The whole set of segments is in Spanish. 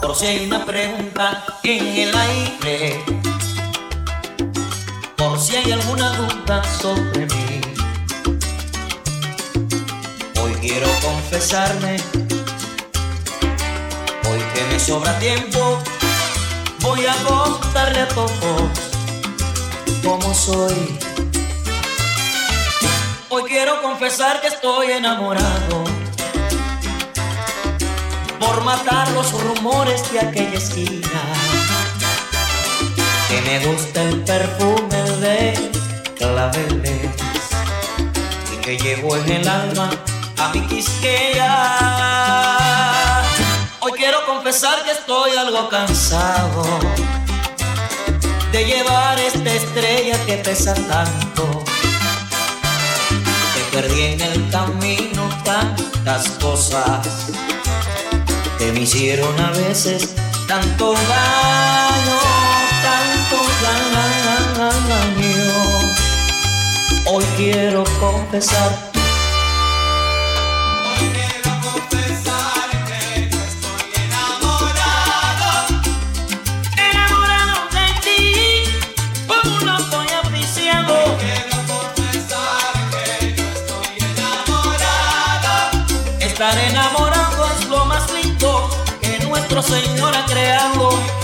Por si hay una pregunta en el aire, por si hay alguna duda sobre mí. Hoy quiero confesarme, hoy que me sobra tiempo, voy a contarle a todos cómo soy. Hoy quiero confesar que estoy enamorado por matar los rumores de aquella esquina. Que me gusta el perfume de claveles y que llevo en el alma a mi quisqueya. Hoy quiero confesar que estoy algo cansado de llevar esta estrella que pesa tanto. Que perdí en el camino tantas cosas que me hicieron a veces tanto daño, tanto daño. Hoy quiero confesar. Hoy quiero confesar que yo estoy enamorado. Enamorado de ti, como no estoy apreciado. Quiero confesar que yo estoy enamorado. Estar nuestro Señor ha creado.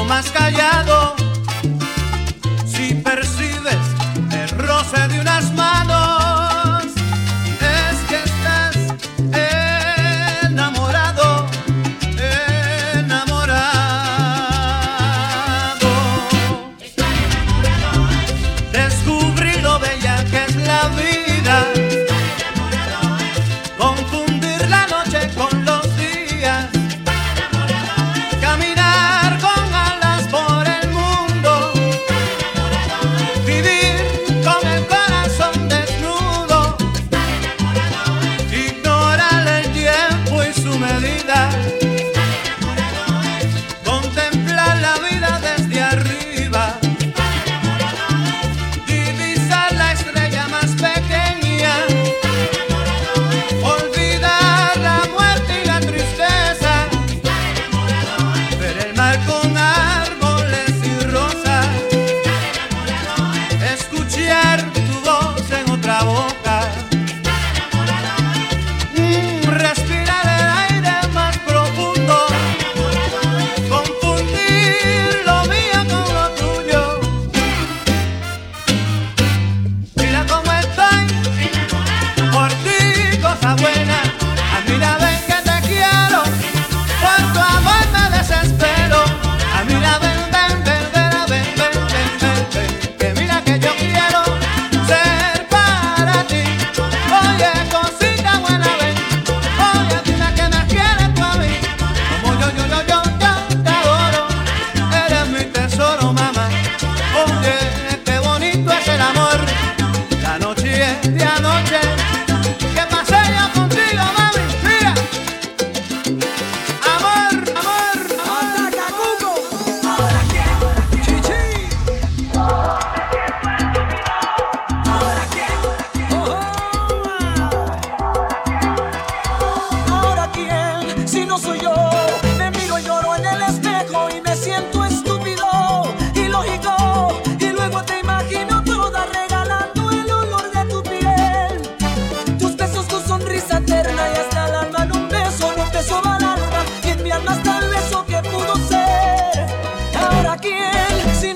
más callado, si percibes el roce de unas manos,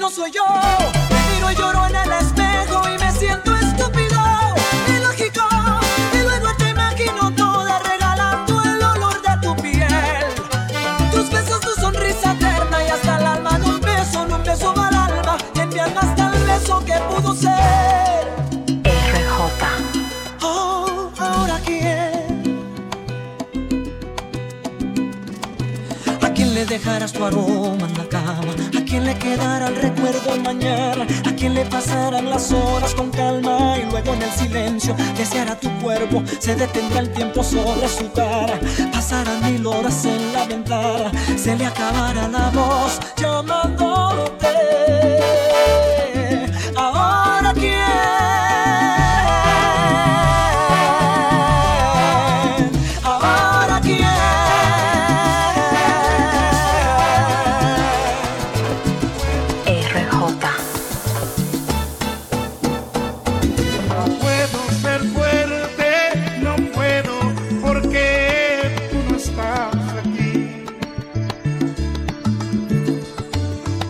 no soy yo, me miro y lloro en el espejo y me siento estúpido, ilógico, y luego te imagino toda regalando el olor de tu piel. Tus besos, tu sonrisa eterna y hasta el alma en un beso, un beso al alma y en mi alma está el beso que pudo ser. RJ. Oh, ahora quién. ¿A quién le dejarás tu aroma quién le quedará el recuerdo al mañana? ¿A quién le pasarán las horas con calma? Y luego en el silencio deseará tu cuerpo, se detendrá el tiempo sobre su cara. Pasarán mil horas en la ventana, se le acabará la voz llamándote.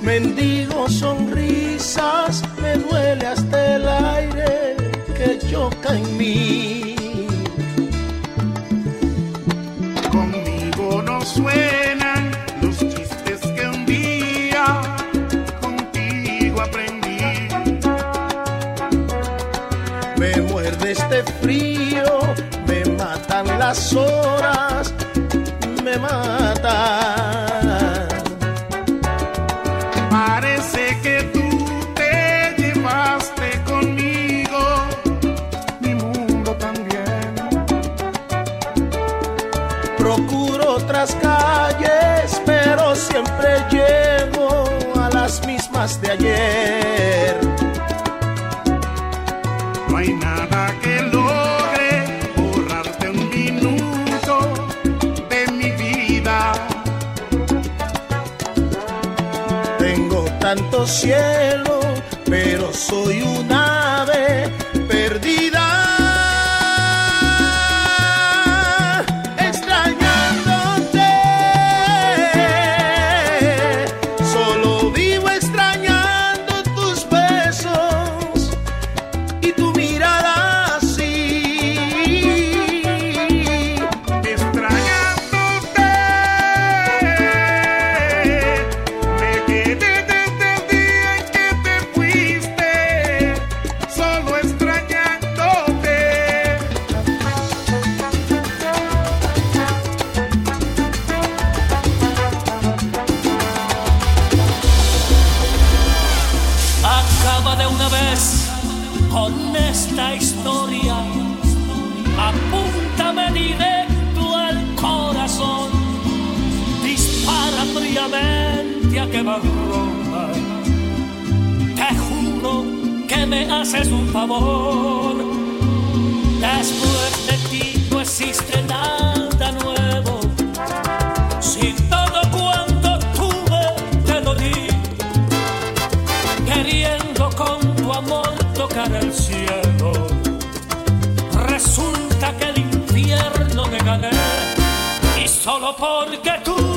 Mendigo sonrisas, me duele hasta el aire que choca en mí. Conmigo no suenan los chistes que un día contigo aprendí. Me muerde este frío, me matan las horas, me matan. de ayer. No hay nada que logre borrarte un minuto de mi vida. Tengo tanto cielo, pero soy un acaba de una vez con esta historia. Apúntame directo al corazón, dispara fríamente a quemarropa. Te juro que me haces un favor. Después de ti no existe nada. en cielo. Resulta que el infierno me gané y solo porque tú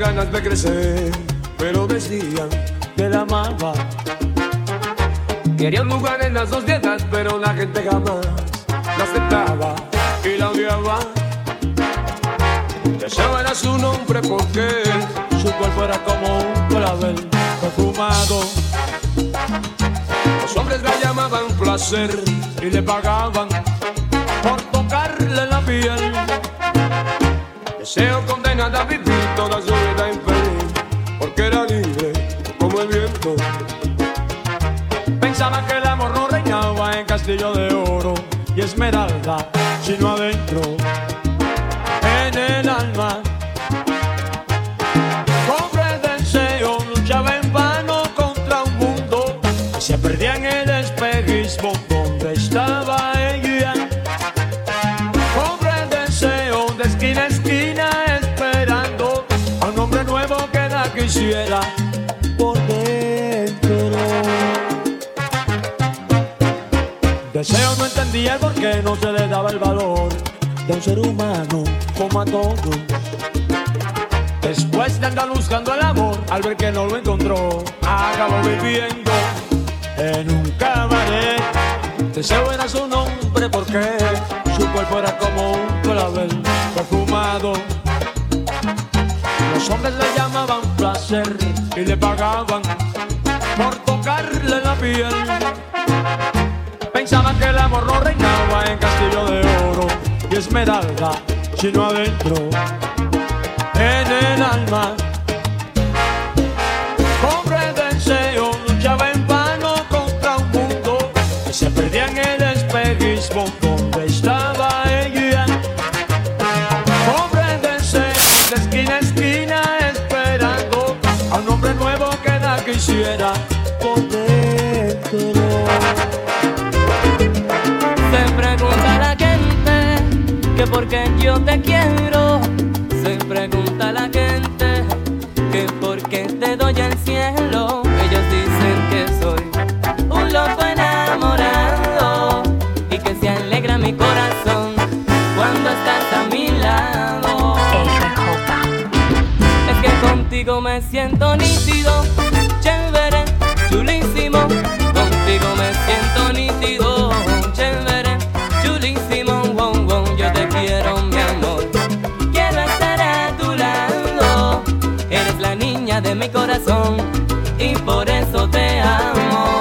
ganas de crecer, pero decían que la amaba. Quería un lugar en las dos dietas, pero la gente jamás la aceptaba y la odiaba. Deseaba era su nombre porque su cuerpo era como un clavel perfumado. Los hombres la llamaban placer y le pagaban por tocarle la piel. Deseo condenada a vivir todas de oro y esmeralda, sino adentro, en el alma. Pobre deseo, luchaba en vano contra un mundo y se perdía en el espejismo donde estaba ella. Pobre deseo, de esquina a esquina esperando a un hombre nuevo que la quisiera. Entendía no se le daba el valor de un ser humano como a todos. Después de andar buscando el amor, al ver que no lo encontró, acabó viviendo en un cabaret. Deseo era su nombre porque su cuerpo era como un clavel perfumado. Los hombres le llamaban placer y le pagaban por tocarle la piel. Que el amor no reinaba en castillo de oro y esmeralda, sino adentro, en el alma. Pobre deseo luchaba en vano contra un mundo que se perdía en el espejismo que por qué yo te quiero. Se pregunta la gente que por qué te doy el cielo. Ellos dicen que soy un loco enamorado y que se alegra mi corazón cuando estás a mi lado. Es que contigo me siento nítido, chévere, chulísimo. Contigo me siento nítido, de mi corazón y por eso te amo.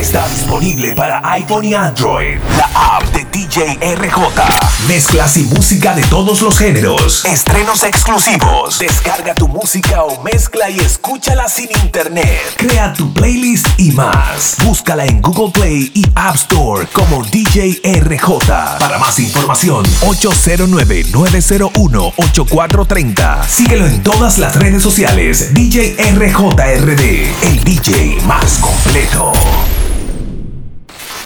Está disponible para iPhone y Android. La app de DJ RJ. Mezclas y música de todos los géneros. Estrenos exclusivos. Descarga tu música o mezcla y escúchala sin internet. Crea tu playlist y más. Búscala en Google Play y App Store como DJ RJ. Para más información, 809-901-8430. Síguelo en todas las redes sociales. DJ RJRD. El DJ más completo.